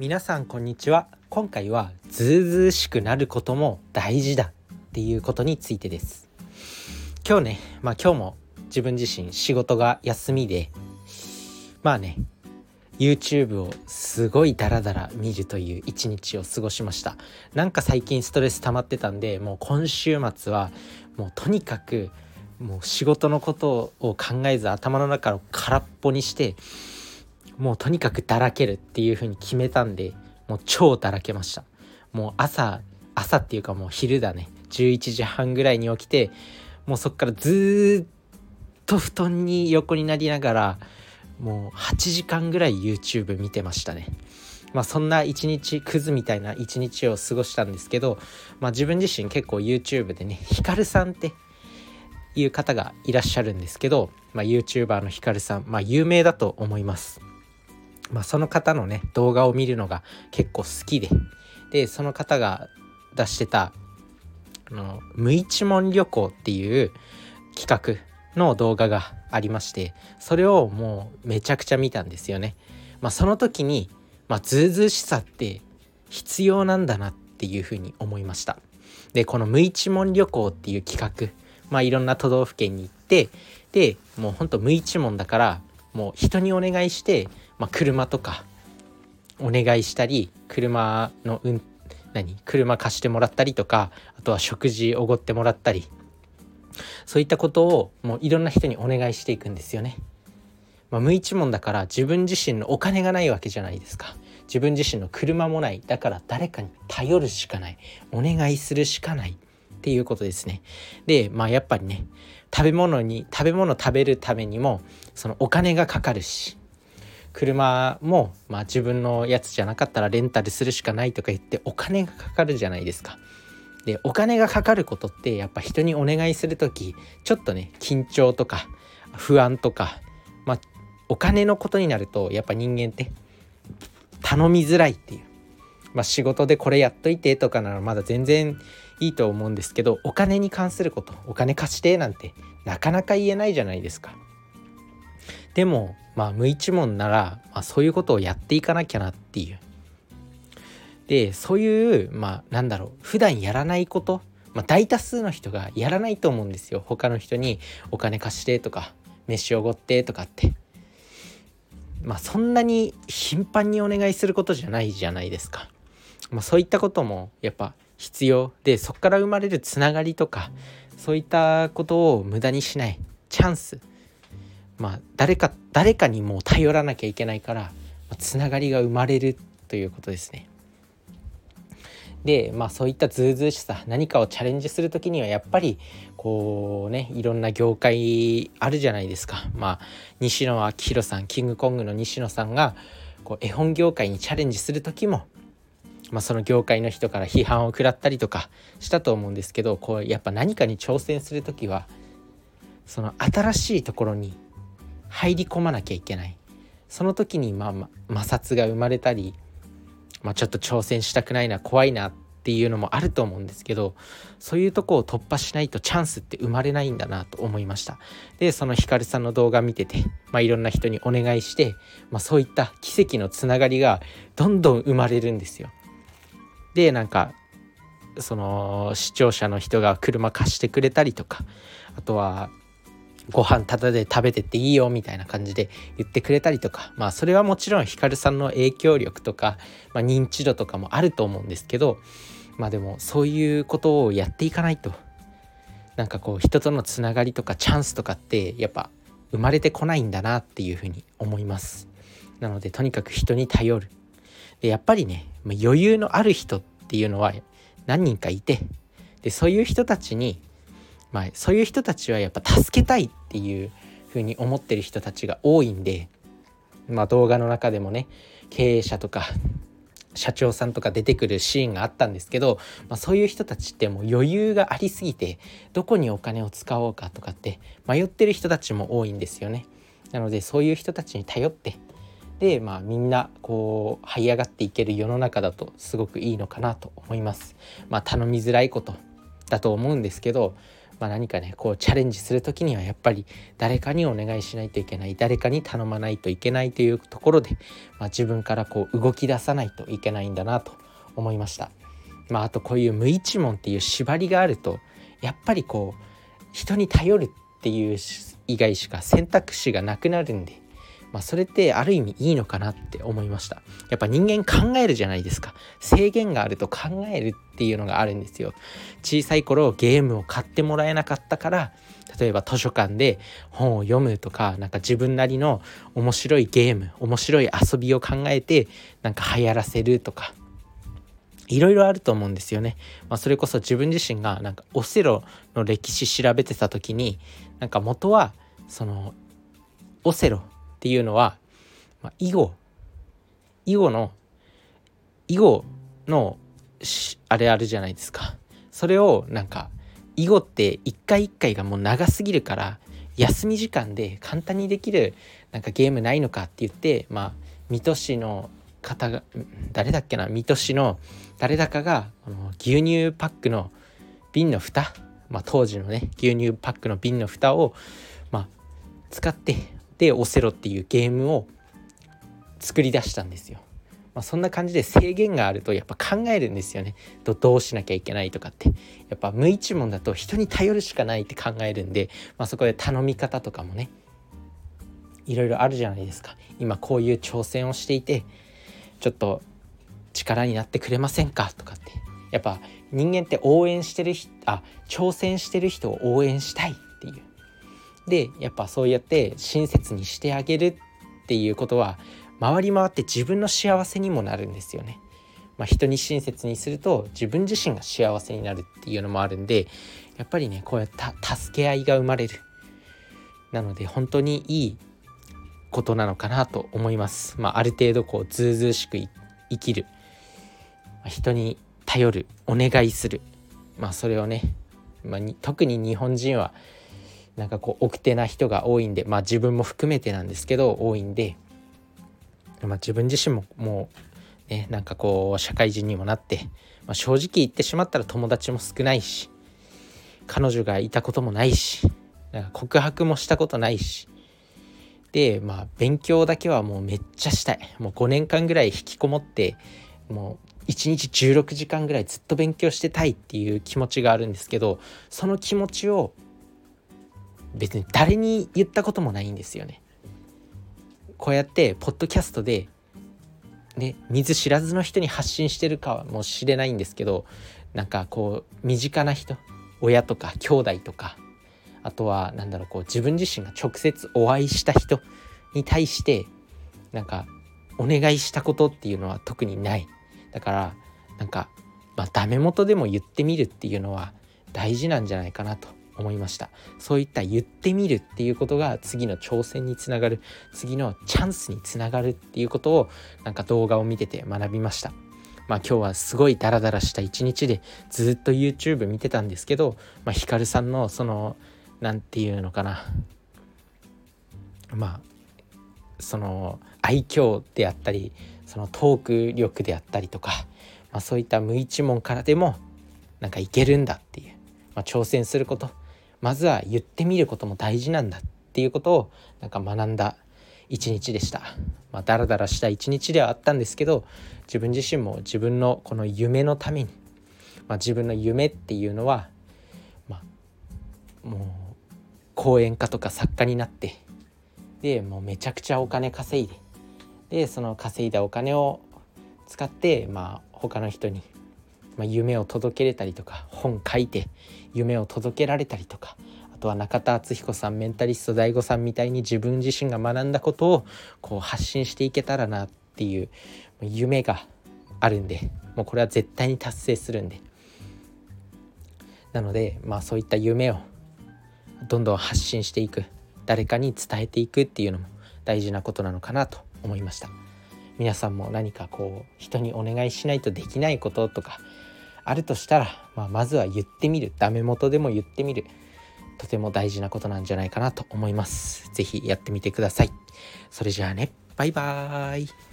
皆さんこんにちは。今回はずうずうしくなることも大事だっていうことについてです。今日ねまあ今日も自分自身仕事が休みでまあね YouTube をすごいダラダラ見るという一日を過ごしました。なんか最近ストレス溜まってたんでもう今週末はもうとにかくもう仕事のことを考えず頭の中を空っぽにしてもうとにかくだらけるっていう風に決めたんでもう超だらけました。もう朝朝っていうかもう昼だね。11時半ぐらいに起きてもうそっからずっと布団に横になりながらもう8時間ぐらい YouTube 見てましたね。まあそんな一日クズみたいな一日を過ごしたんですけど、まあ、自分自身結構 YouTube でねヒカルさんっていう方がいらっしゃるんですけど、まあ、YouTuber のヒカルさん、まあ、有名だと思います。まあ、その方のね動画を見るのが結構好きででその方が出してたあの無一文旅行っていう企画の動画がありましてそれをもうめちゃくちゃ見たんですよね。まあ、その時に、まあ、ずうずうしさって必要なんだなっていうふうに思いました。でこの無一文旅行っていう企画まあいろんな都道府県に行ってでもうほんと無一文だからもう人にお願いしてまあ、車とかお願いしたり車のうん何車貸してもらったりとかあとは食事おごってもらったりそういったことをもういろんな人にお願いしていくんですよね。まあ、無一文だから自分自身のお金がないわけじゃないですか。自分自身の車もないだから誰かに頼るしかないお願いするしかないっていうことですね。でまあやっぱりね食べ物に食べ物食べるためにもそのお金がかかるし車も、まあ、自分のやつじゃなかったらレンタルするしかないとか言ってお金がかかるじゃないですか。でお金がかかることってやっぱ人にお願いする時ちょっとね緊張とか不安とか、まあ、お金のことになるとやっぱ人間って頼みづらいっていう、まあ、仕事でこれやっといてとかならまだ全然いいと思うんですけどお金に関することお金貸してなんてなかなか言えないじゃないですか。でもまあ無一文なら、まあ、そういうことをやっていかなきゃなっていう。でそういうまあなんだろう普段やらないこと、まあ、大多数の人がやらないと思うんですよ他の人にお金貸してとか飯おごってとかってまあそんなに頻繁にお願いすることじゃないじゃないですか、まあ、そういったこともやっぱ必要でそこから生まれるつながりとかそういったことを無駄にしないチャンスまあ誰か誰かにもう頼らなきゃいけないから、つながりが生まれるということですね。でまあそういったずうずうしさ何かをチャレンジする時にはやっぱりこうねいろんな業界あるじゃないですか。まあ西野昭弘さんキングコングの西野さんがこう絵本業界にチャレンジする時もまあ、その業界の人から批判を食らったりとかしたと思うんですけどこうやっぱ何かに挑戦する時はその新しいところに入り込まなきゃいけない。その時にまあ、ま摩擦が生まれたり、まあ、ちょっと挑戦したくないな怖いなっていうのもあると思うんですけどそういうとこを突破しないとチャンスって生まれないんだなと思いました。でそのヒカルさんの動画見てて、まあ、いろんな人にお願いして、まあ、そういった奇跡のつながりがどんどん生まれるんですよ。でなんかその視聴者の人が車貸してくれたりとかあとはご飯タダで食べてっていいよみたいな感じで言ってくれたりとかまあそれはもちろんヒカルさんの影響力とか、まあ、認知度とかもあると思うんですけどまあでもそういうことをやっていかないとなんかこう人とのつながりとかチャンスとかってやっぱ生まれてこないんだなっていうふうに思います。なのでとにかく人に頼る。でやっぱりね余裕のある人ってていうのは何人かいてでそういう人たちにまあそういう人たちはやっぱ助けたいっていう風に思ってる人たちが多いんでまあ動画の中でもね経営者とか社長さんとか出てくるシーンがあったんですけど、まあ、そういう人たちってもう余裕がありすぎてどこにお金を使おうかとかって迷ってる人たちも多いんですよね。なのでそういう人たちに頼ってでまあみんなこう這い上がっていける世の中だとすごくいいのかなと思います。まあ頼みづらいことだと思うんですけどまあ、何かねこうチャレンジする時にはやっぱり誰かにお願いしないといけない誰かに頼まないといけないというところで、まあ、自分からこう動き出さないといけないんだなと思いました。まあ、あとこういう無一文っていう縛りがあるとやっぱりこう人に頼るっていう以外しか選択肢がなくなるんで、まあ、それってある意味いいのかなって思いました。やっぱ人間考えるじゃないですか。制限があると考えるっていうのがあるんですよ。小さい頃ゲームを買ってもらえなかったから例えば図書館で本を読むとかなんか自分なりの面白いゲーム面白い遊びを考えてなんか流行らせるとかいろいろあると思うんですよね。まあ、それこそ自分自身がなんかオセロの歴史調べてた時になんか元はそのオセロっていうのは、まあ、囲碁囲碁の囲碁のあれあるじゃないですか。それをなんか囲碁って一回一回がもう長すぎるから休み時間で簡単にできるなんかゲームないのかって言ってまあ水戸市の方が誰だっけな水戸市の誰だかが牛乳パックの瓶の蓋、まあ、当時のね牛乳パックの瓶の蓋を、まあ、使ってでオセロっていうゲームを作り出したんですよ。まあ、そんな感じで制限があるとやっぱ考えるんですよね。どどうしなきゃいけないとかって。やっぱ無一文だと人に頼るしかないって考えるんで、まあ、そこで頼み方とかもねいろいろあるじゃないですか。今こういう挑戦をしていてちょっと力になってくれませんかとかって。やっぱ人間って応援してるあ挑戦してる人を応援したい。でやっぱそうやって親切にしてあげるっていうことは回り回って自分の幸せにもなるんですよね。まあ、人に親切にすると自分自身が幸せになるっていうのもあるんでやっぱりねこうやって助け合いが生まれるなので本当にいいことなのかなと思います。まあ、ある程度こうずうずうしく生きるまあ人に頼るお願いするまあそれをね、まあ、特に日本人はなんかこう奥手な人が多いんでまあ自分も含めてなんですけど多いんで、まあ、自分自身ももうねなんかこう社会人にもなって、まあ、正直言ってしまったら友達も少ないし彼女がいたこともないしなんか告白もしたことないしでまあ勉強だけはもうめっちゃしたい。もう5年間ぐらい引きこもってもう1日16時間ぐらいずっと勉強してたいっていう気持ちがあるんですけどその気持ちを別に誰に言ったこともないんですよね。こうやってポッドキャストでね見ず知らずの人に発信してるかもしれないんですけどなんかこう身近な人親とか兄弟とかあとは何だろうこう自分自身が直接お会いした人に対してなんかお願いしたことっていうのは特にないだからなんか、まあ、ダメ元でも言ってみるっていうのは大事なんじゃないかなと思いました。そういった言ってみるっていうことが次の挑戦につながる次のチャンスにつながるっていうことをなんか動画を見てて学びました。まあ今日はすごいダラダラした一日でずっと YouTube 見てたんですけど、まあ、ヒカルさんのその何て言うのかな。まあその愛嬌であったりそのトーク力であったりとか、まあ、そういった無一文からでもなんかいけるんだっていう、まあ、挑戦することまずは言ってみることも大事なんだっていうことをなんか学んだ一日でした。まあ、ダラダラした一日ではあったんですけど自分自身も自分のこの夢のために、まあ、自分の夢っていうのは、まあ、もう講演家とか作家になってでもうめちゃくちゃお金稼いででその稼いだお金を使ってまあ他の人に、まあ、夢を届けれたりとか本書いて夢を届けられたりとかあとは中田敦彦さんメンタリスト DAIGO さんみたいに自分自身が学んだことをこう発信していけたらなっていう夢があるんでもうこれは絶対に達成するんで。なのでまあそういった夢をどんどん発信していく誰かに伝えていくっていうのも大事なことなのかなと思いました。皆さんも何かこう人にお願いしないとできないこととかあるとしたら、まあ、まずは言ってみる。ダメ元でも言ってみる。とても大事なことなんじゃないかなと思います。是非やってみてください。それじゃあね。バイバーイ。